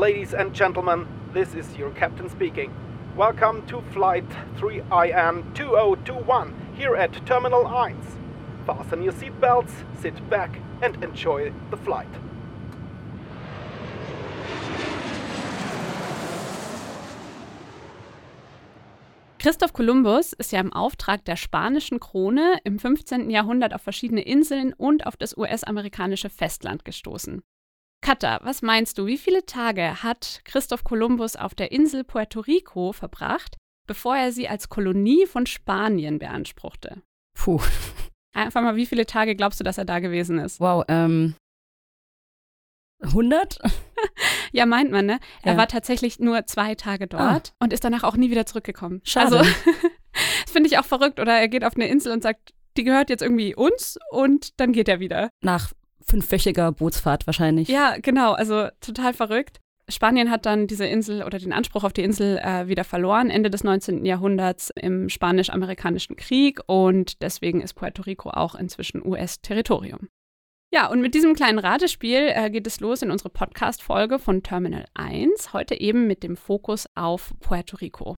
Ladies and gentlemen, this is your captain speaking. Welcome to flight 3IN 2021 here at Terminal 1. Fasten your seatbelts, sit back and enjoy the flight. Christoph Kolumbus ist ja im Auftrag der spanischen Krone im 15. Jahrhundert auf verschiedene Inseln und auf das US-amerikanische Festland gestoßen. Katha, was meinst du, wie viele Tage hat Christoph Kolumbus auf der Insel Puerto Rico verbracht, bevor er sie als Kolonie von Spanien beanspruchte? Puh. Einfach mal, wie viele Tage glaubst du, dass er da gewesen ist? Wow, ähm. 100? ja, meint man, ne? Er Ja. war tatsächlich nur zwei Tage dort und ist danach auch nie wieder zurückgekommen. Schade. Also, das finde ich auch verrückt. Oder er geht auf eine Insel und sagt, die gehört jetzt irgendwie uns und dann geht er wieder. Nach fünfwöchiger Bootsfahrt wahrscheinlich. Ja, genau. Also total verrückt. Spanien hat dann diese Insel oder den Anspruch auf die Insel äh, wieder verloren, Ende des 19. Jahrhunderts im Spanisch-Amerikanischen Krieg und deswegen ist Puerto Rico auch inzwischen US-Territorium. Ja, und mit diesem kleinen Ratespiel äh, geht es los in unsere Podcast-Folge von Terminal 1, heute eben mit dem Fokus auf Puerto Rico.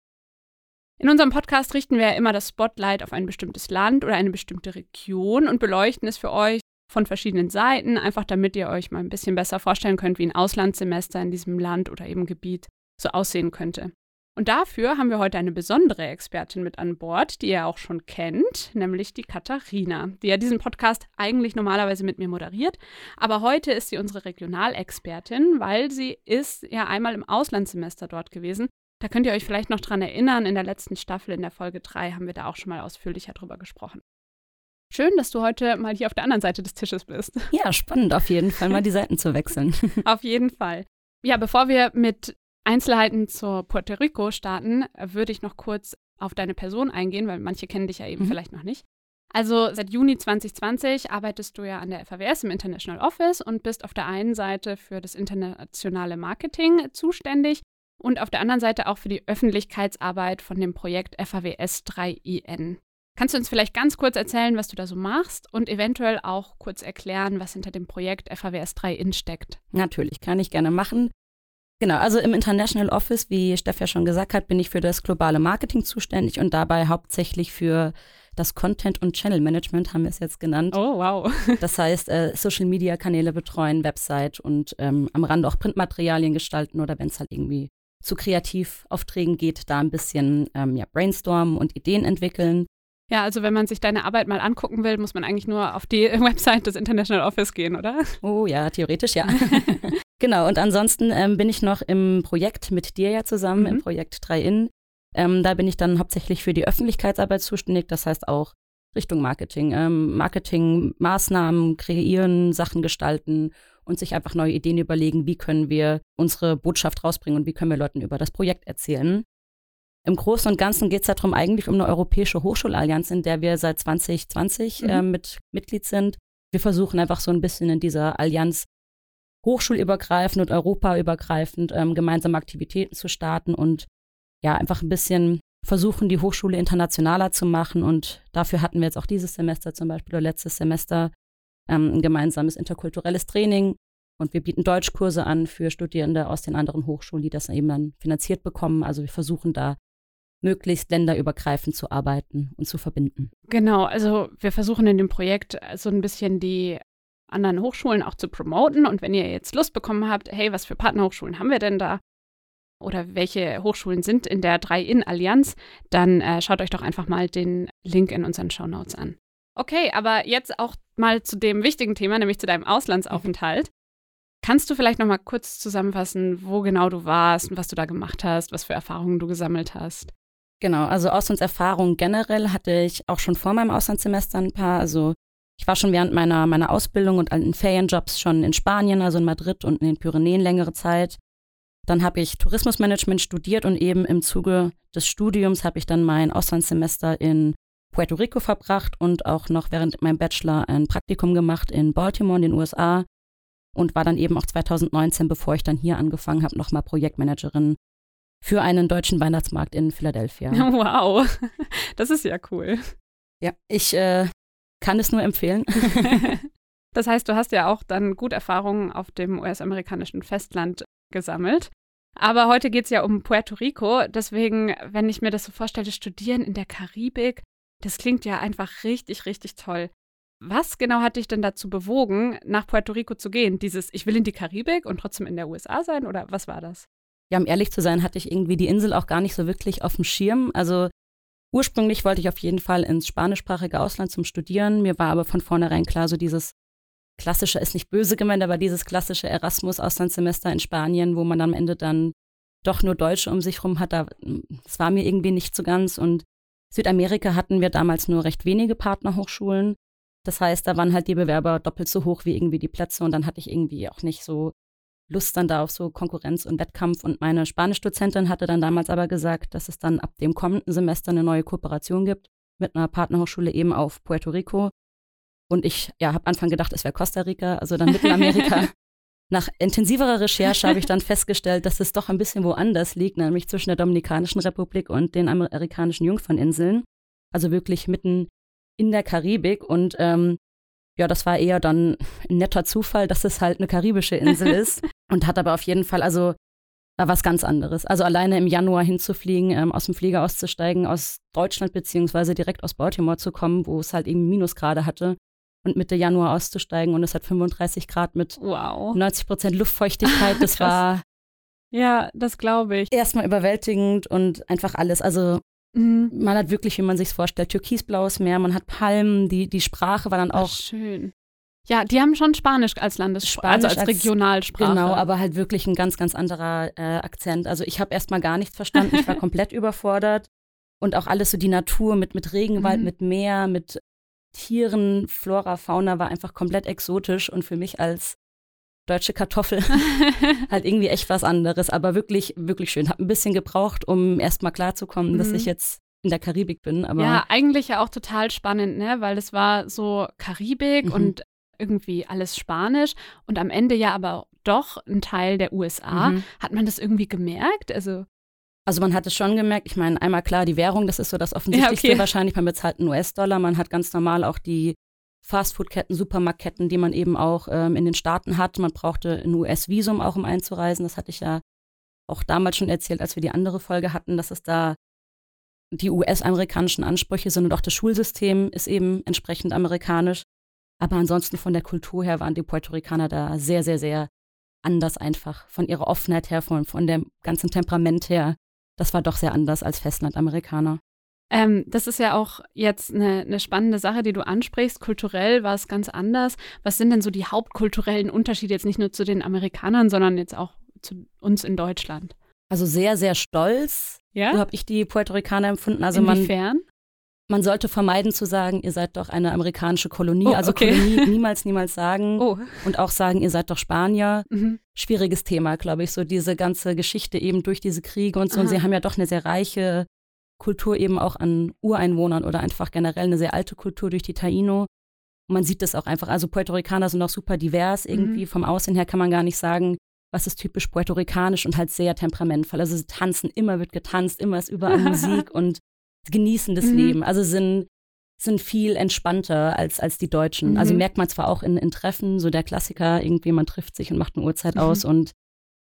In unserem Podcast richten wir ja immer das Spotlight auf ein bestimmtes Land oder eine bestimmte Region und beleuchten es für euch von verschiedenen Seiten, einfach damit ihr euch mal ein bisschen besser vorstellen könnt, wie ein Auslandssemester in diesem Land oder eben Gebiet so aussehen könnte. Und dafür haben wir heute eine besondere Expertin mit an Bord, die ihr auch schon kennt, nämlich die Katharina, die ja diesen Podcast eigentlich normalerweise mit mir moderiert. Aber heute ist sie unsere Regionalexpertin, weil sie ist ja einmal im Auslandssemester dort gewesen. Da könnt ihr euch vielleicht noch dran erinnern, in der letzten Staffel, in der Folge 3, haben wir da auch schon mal ausführlicher drüber gesprochen. Schön, dass du heute mal hier auf der anderen Seite des Tisches bist. Ja, spannend auf jeden Fall, mal die Seiten zu wechseln. Auf jeden Fall. Ja, bevor wir mit Einzelheiten zur Puerto Rico starten, würde ich noch kurz auf deine Person eingehen, weil manche kennen dich ja eben Mhm. vielleicht noch nicht. Also seit Juni 2020 arbeitest du ja an der FAWS im International Office und bist auf der einen Seite für das internationale Marketing zuständig und auf der anderen Seite auch für die Öffentlichkeitsarbeit von dem Projekt FAWS 3IN. Kannst du uns vielleicht ganz kurz erzählen, was du da so machst und eventuell auch kurz erklären, was hinter dem Projekt FAWS 3IN steckt? Natürlich, kann ich gerne machen. Genau, also im International Office, wie Steff ja schon gesagt hat, bin ich für das globale Marketing zuständig und dabei hauptsächlich für das Content- und Channel-Management, haben wir es jetzt genannt. Oh, wow. Das heißt, äh, Social-Media-Kanäle betreuen, Website und ähm, am Rande auch Printmaterialien gestalten oder wenn es halt irgendwie zu Kreativaufträgen geht, da ein bisschen ähm, ja, brainstormen und Ideen entwickeln. Ja, also wenn man sich deine Arbeit mal angucken will, muss man eigentlich nur auf die Website des International Office gehen, oder? Oh ja, theoretisch ja. genau, und ansonsten ähm, bin ich noch im Projekt mit dir ja zusammen, Mhm. im Projekt 3in. Ähm, da bin ich dann hauptsächlich für die Öffentlichkeitsarbeit zuständig, das heißt auch Richtung Marketing. Ähm, Marketingmaßnahmen kreieren, Sachen gestalten und sich einfach neue Ideen überlegen, wie können wir unsere Botschaft rausbringen und wie können wir Leuten über das Projekt erzählen. Im Großen und Ganzen geht es darum, eigentlich um eine europäische Hochschulallianz, in der wir seit 2020 Mhm. äh, mit Mitglied sind. Wir versuchen einfach so ein bisschen in dieser Allianz hochschulübergreifend und europaübergreifend ähm, gemeinsame Aktivitäten zu starten und ja, einfach ein bisschen versuchen, die Hochschule internationaler zu machen. Und dafür hatten wir jetzt auch dieses Semester zum Beispiel oder letztes Semester ähm, ein gemeinsames interkulturelles Training. Und wir bieten Deutschkurse an für Studierende aus den anderen Hochschulen, die das eben dann finanziert bekommen. Also wir versuchen da möglichst länderübergreifend zu arbeiten und zu verbinden. Genau, also wir versuchen in dem Projekt so ein bisschen die anderen Hochschulen auch zu promoten. Und wenn ihr jetzt Lust bekommen habt, hey, was für Partnerhochschulen haben wir denn da? Oder welche Hochschulen sind in der 3-In-Allianz, dann äh, schaut euch doch einfach mal den Link in unseren Shownotes an. Okay, aber jetzt auch mal zu dem wichtigen Thema, nämlich zu deinem Auslandsaufenthalt. Kannst du vielleicht noch mal kurz zusammenfassen, wo genau du warst und was du da gemacht hast, was für Erfahrungen du gesammelt hast? Genau, also Auslandserfahrungen generell hatte ich auch schon vor meinem Auslandssemester ein paar. Also ich war schon während meiner, meiner Ausbildung und in Ferienjobs schon in Spanien, also in Madrid und in den Pyrenäen längere Zeit. Dann habe ich Tourismusmanagement studiert und eben im Zuge des Studiums habe ich dann mein Auslandssemester in Puerto Rico verbracht und auch noch während meinem Bachelor ein Praktikum gemacht in Baltimore in den USA und war dann eben auch 2019, bevor ich dann hier angefangen habe, nochmal Projektmanagerin für einen deutschen Weihnachtsmarkt in Philadelphia. Wow, das ist ja cool. Ja, ich äh, kann es nur empfehlen. das heißt, du hast ja auch dann gut Erfahrungen auf dem US-amerikanischen Festland gesammelt. Aber heute geht es ja um Puerto Rico. Deswegen, wenn ich mir das so vorstelle, studieren in der Karibik, das klingt ja einfach richtig, richtig toll. Was genau hat dich denn dazu bewogen, nach Puerto Rico zu gehen? Dieses, ich will in die Karibik und trotzdem in der USA sein oder was war das? Ja, um ehrlich zu sein, hatte ich irgendwie die Insel auch gar nicht so wirklich auf dem Schirm. Also ursprünglich wollte ich auf jeden Fall ins spanischsprachige Ausland zum Studieren. Mir war aber von vornherein klar, so dieses klassische ist nicht böse gemeint, aber dieses klassische Erasmus-Auslandssemester in Spanien, wo man am Ende dann doch nur Deutsche um sich rum hat, das war mir irgendwie nicht so ganz. Und Südamerika hatten wir damals nur recht wenige Partnerhochschulen. Das heißt, da waren halt die Bewerber doppelt so hoch wie irgendwie die Plätze und dann hatte ich irgendwie auch nicht so Lust dann da auf so Konkurrenz und Wettkampf. Und meine Spanischdozentin hatte dann damals aber gesagt, dass es dann ab dem kommenden Semester eine neue Kooperation gibt mit einer Partnerhochschule eben auf Puerto Rico. Und ich ja, habe Anfang gedacht, es wäre Costa Rica, also dann Mittelamerika. Nach intensiverer Recherche habe ich dann festgestellt, dass es doch ein bisschen woanders liegt, nämlich zwischen der Dominikanischen Republik und den amerikanischen Jungferninseln. Also wirklich mitten in der Karibik und ähm, ja, das war eher dann ein netter Zufall, dass es halt eine karibische Insel ist und hat aber auf jeden Fall, also war was ganz anderes. Also alleine im Januar hinzufliegen, ähm, aus dem Flieger auszusteigen, aus Deutschland beziehungsweise direkt aus Baltimore zu kommen, wo es halt eben Minusgrade hatte und Mitte Januar auszusteigen und es hat 35 Grad mit wow. 90 Prozent Luftfeuchtigkeit. Das war ja, das glaube ich. Erstmal überwältigend und einfach alles. Also Mhm. Man hat wirklich, wie man sich vorstellt, türkisblaues Meer, man hat Palmen, die, die Sprache war dann auch. Ach, schön. Ja, die haben schon Spanisch als Landessprache, also als, als Regionalsprache. Genau, aber halt wirklich ein ganz, ganz anderer äh, Akzent. Also ich habe erstmal gar nichts verstanden, ich war komplett überfordert. Und auch alles so die Natur mit, mit Regenwald, mhm. mit Meer, mit Tieren, Flora, Fauna war einfach komplett exotisch und für mich als deutsche Kartoffel. halt irgendwie echt was anderes, aber wirklich, wirklich schön. Hab ein bisschen gebraucht, um erstmal klarzukommen, mhm. dass ich jetzt in der Karibik bin. Aber ja, eigentlich ja auch total spannend, ne? Weil das war so Karibik mhm. und irgendwie alles Spanisch und am Ende ja aber doch ein Teil der USA. Mhm. Hat man das irgendwie gemerkt? Also also man hat es schon gemerkt, ich meine, einmal klar, die Währung, das ist so das Offensichtlichste ja, okay. wahrscheinlich, man bezahlt einen US-Dollar, man hat ganz normal auch die Fastfood-Ketten, Supermarktketten, die man eben auch ähm, in den Staaten hat. Man brauchte ein US-Visum auch, um einzureisen. Das hatte ich ja auch damals schon erzählt, als wir die andere Folge hatten, dass es da die US-amerikanischen Ansprüche sind und auch das Schulsystem ist eben entsprechend amerikanisch. Aber ansonsten von der Kultur her waren die Puerto Ricaner da sehr, sehr, sehr anders einfach. Von ihrer Offenheit her, von, von dem ganzen Temperament her. Das war doch sehr anders als Festlandamerikaner. Ähm, das ist ja auch jetzt eine, eine, spannende Sache, die du ansprichst. Kulturell war es ganz anders. Was sind denn so die hauptkulturellen Unterschiede jetzt nicht nur zu den Amerikanern, sondern jetzt auch zu uns in Deutschland? Also sehr, sehr stolz. Ja? So habe ich die Puerto Ricaner empfunden. Also Inwiefern? Man, man sollte vermeiden zu sagen, ihr seid doch eine amerikanische Kolonie. Oh, also okay. Kolonie niemals, niemals sagen. Oh. Und auch sagen, ihr seid doch Spanier. Mhm. Schwieriges Thema, glaube ich. So diese ganze Geschichte eben durch diese Kriege und so. Aha. Und sie haben ja doch eine sehr reiche Kultur eben auch an Ureinwohnern oder einfach generell eine sehr alte Kultur durch die Taino. Und man sieht das auch einfach. Also Puerto Ricaner sind auch super divers irgendwie. Mhm. Vom Aussehen her kann man gar nicht sagen, was ist typisch puerto-ricanisch und halt sehr temperamentvoll. Also sie tanzen, immer wird getanzt, immer ist überall Musik und genießen das mhm. Leben. Also sind, sind viel entspannter als, als die Deutschen. Also mhm. Also merkt man zwar auch in, in Treffen, so der Klassiker, irgendwie man trifft sich und macht eine Uhrzeit mhm. aus und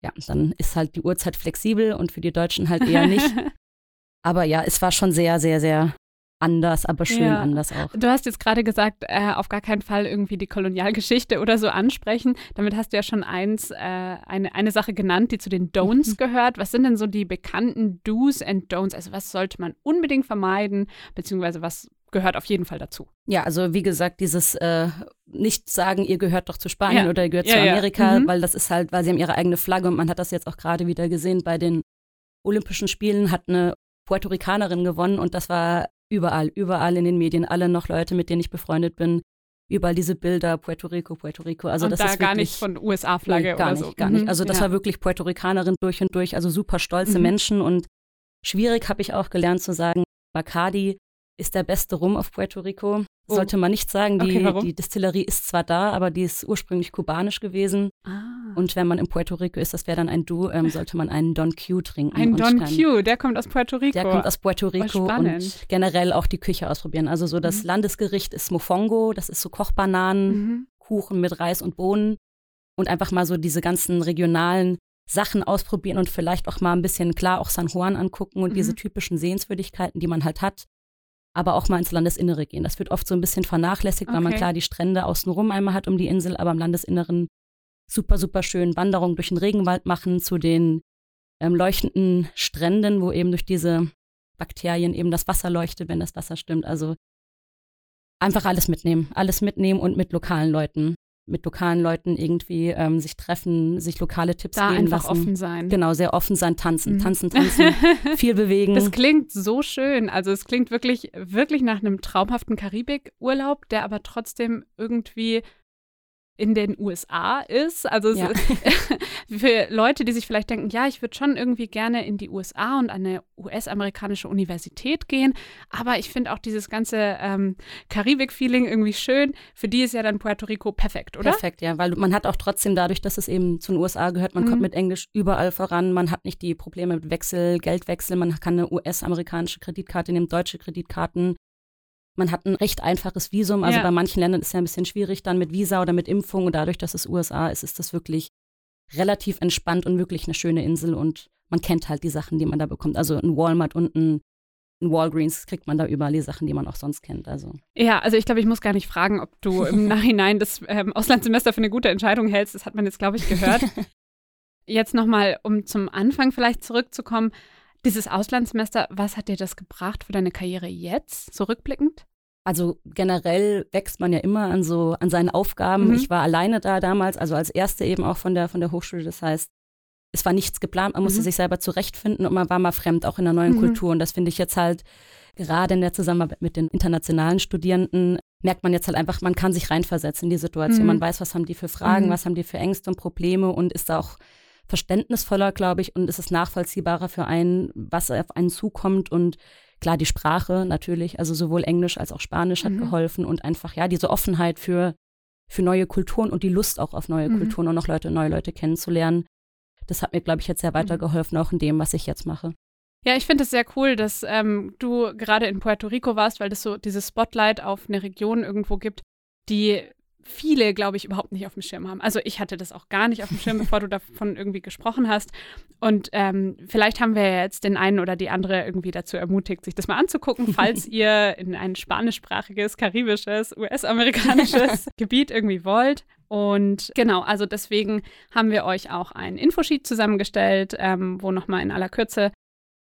ja, dann ist halt die Uhrzeit flexibel und für die Deutschen halt eher nicht. Aber ja, es war schon sehr, sehr, sehr anders, aber schön ja. anders auch. Du hast jetzt gerade gesagt, äh, auf gar keinen Fall irgendwie die Kolonialgeschichte oder so ansprechen. Damit hast du ja schon eins, äh, eine, eine Sache genannt, die zu den Don'ts mhm. gehört. Was sind denn so die bekannten Do's and Don'ts? Also was sollte man unbedingt vermeiden, beziehungsweise was gehört auf jeden Fall dazu? Ja, also wie gesagt, dieses äh, nicht sagen, ihr gehört doch zu Spanien ja. oder ihr gehört ja, zu Amerika, mhm. weil das ist halt, weil sie haben ihre eigene Flagge und man hat das jetzt auch gerade wieder gesehen bei den Olympischen Spielen, hat eine Puerto Ricanerin gewonnen und das war überall, überall in den Medien, alle noch Leute, mit denen ich befreundet bin. Überall diese Bilder, Puerto Rico, Puerto Rico. Also und das da ist gar nicht von USA-Flagge oder nicht, so. Gar nicht, Also das ja. war wirklich Puerto Ricanerin durch und durch, also super stolze mhm. Menschen und schwierig habe ich auch gelernt zu sagen, Bacardi ist der beste Rum auf Puerto Rico. Oh. Sollte man nicht sagen. Die, okay, die Distillerie ist zwar da, aber die ist ursprünglich kubanisch gewesen. Ah. Und wenn man in Puerto Rico ist, das wäre dann ein Du, ähm, sollte man einen Don Q trinken. Ein Don Q, der kommt aus Puerto Rico. Der kommt aus Puerto Rico und generell auch die Küche ausprobieren. Also so das mhm. Landesgericht ist Mofongo, das ist so Kochbananen, mhm. Kuchen mit Reis und Bohnen. Und einfach mal so diese ganzen regionalen Sachen ausprobieren und vielleicht auch mal ein bisschen klar auch San Juan angucken und mhm. diese typischen Sehenswürdigkeiten, die man halt hat, aber auch mal ins Landesinnere gehen. Das wird oft so ein bisschen vernachlässigt, okay. weil man klar die Strände außenrum einmal hat um die Insel, aber im Landesinneren super, super schön Wanderungen durch den Regenwald machen zu den ähm, leuchtenden Stränden, wo eben durch diese Bakterien eben das Wasser leuchtet, wenn das Wasser stimmt. Also einfach alles mitnehmen, alles mitnehmen und mit lokalen Leuten, mit lokalen Leuten irgendwie ähm, sich treffen, sich lokale Tipps da geben einfach lassen. offen sein. Genau, sehr offen sein, tanzen, mhm. tanzen, tanzen, viel bewegen. Das klingt so schön. Also es klingt wirklich, wirklich nach einem traumhaften Karibikurlaub, der aber trotzdem irgendwie in den USA ist. Also ja. für Leute, die sich vielleicht denken, ja, ich würde schon irgendwie gerne in die USA und an eine US-amerikanische Universität gehen, aber ich finde auch dieses ganze ähm, Karibik-Feeling irgendwie schön. Für die ist ja dann Puerto Rico perfekt, oder? Perfekt, ja, weil man hat auch trotzdem dadurch, dass es eben zu den USA gehört, man mhm. kommt mit Englisch überall voran, man hat nicht die Probleme mit Wechsel, Geldwechsel, man kann eine US-amerikanische Kreditkarte nehmen, deutsche Kreditkarten man hat ein recht einfaches Visum. Also ja. bei manchen Ländern ist es ja ein bisschen schwierig dann mit Visa oder mit Impfung. Und dadurch, dass es USA ist, ist das wirklich relativ entspannt und wirklich eine schöne Insel. Und man kennt halt die Sachen, die man da bekommt. Also ein Walmart und ein, ein Walgreens kriegt man da überall die Sachen, die man auch sonst kennt. Also. Ja, also ich glaube, ich muss gar nicht fragen, ob du im Nachhinein das ähm, Auslandssemester für eine gute Entscheidung hältst. Das hat man jetzt, glaube ich, gehört. jetzt nochmal, um zum Anfang vielleicht zurückzukommen. Dieses Auslandssemester, was hat dir das gebracht für deine Karriere jetzt, so rückblickend? Also generell wächst man ja immer an so an seinen Aufgaben. Mhm. Ich war alleine da damals, also als erste eben auch von der von der Hochschule. Das heißt, es war nichts geplant, man musste mhm. sich selber zurechtfinden und man war mal fremd, auch in einer neuen mhm. Kultur. Und das finde ich jetzt halt gerade in der Zusammenarbeit mit den internationalen Studierenden merkt man jetzt halt einfach, man kann sich reinversetzen in die Situation. Man mhm. weiß, was haben die für Fragen, mhm. was haben die für Ängste und Probleme und ist da auch verständnisvoller, glaube ich, und ist es nachvollziehbarer für einen, was auf einen zukommt und klar die Sprache natürlich, also sowohl Englisch als auch Spanisch hat mhm. geholfen und einfach ja diese Offenheit für für neue Kulturen und die Lust auch auf neue mhm. Kulturen und noch Leute, neue Leute kennenzulernen. Das hat mir, glaube ich, jetzt sehr mhm. weitergeholfen, auch in dem, was ich jetzt mache. Ja, ich finde es sehr cool, dass ähm, du gerade in Puerto Rico warst, weil das so dieses Spotlight auf eine Region irgendwo gibt, die viele, glaube ich, überhaupt nicht auf dem Schirm haben. Also ich hatte das auch gar nicht auf dem Schirm, bevor du davon irgendwie gesprochen hast. Und ähm, vielleicht haben wir ja jetzt den einen oder die andere irgendwie dazu ermutigt, sich das mal anzugucken, falls ihr in ein spanischsprachiges, karibisches, US-amerikanisches Gebiet irgendwie wollt. Und genau, also deswegen haben wir euch auch ein Infosheet zusammengestellt, ähm, wo nochmal in aller Kürze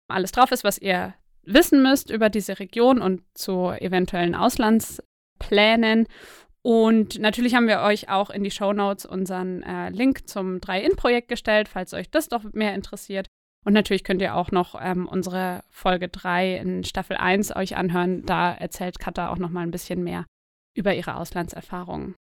alles drauf ist, was ihr wissen müsst über diese Region und zu eventuellen Auslandsplänen. Und natürlich haben wir euch auch in die Show Notes unseren äh, Link zum 3-In-Projekt gestellt, falls euch das doch mehr interessiert. Und natürlich könnt ihr auch noch ähm, unsere Folge 3 in Staffel 1 euch anhören. Da erzählt Katha auch noch mal ein bisschen mehr über ihre Auslandserfahrungen.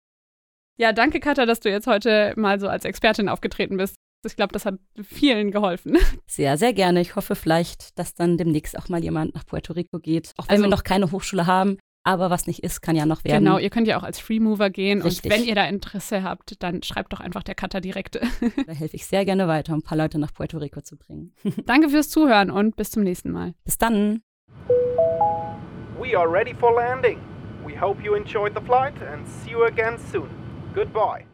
Ja, danke Katha, dass du jetzt heute mal so als Expertin aufgetreten bist. Ich glaube, das hat vielen geholfen. Sehr, sehr gerne. Ich hoffe vielleicht, dass dann demnächst auch mal jemand nach Puerto Rico geht. Auch wenn also, wir noch keine Hochschule haben, aber was nicht ist, kann ja noch werden. Genau, ihr könnt ja auch als Freemover gehen. Richtig. Und wenn ihr da Interesse habt, dann schreibt doch einfach der Cutter direkt. da helfe ich sehr gerne weiter, um ein paar Leute nach Puerto Rico zu bringen. Danke fürs Zuhören und bis zum nächsten Mal. Bis dann. We are ready for landing. We hope you enjoyed the flight and see you again soon. Goodbye.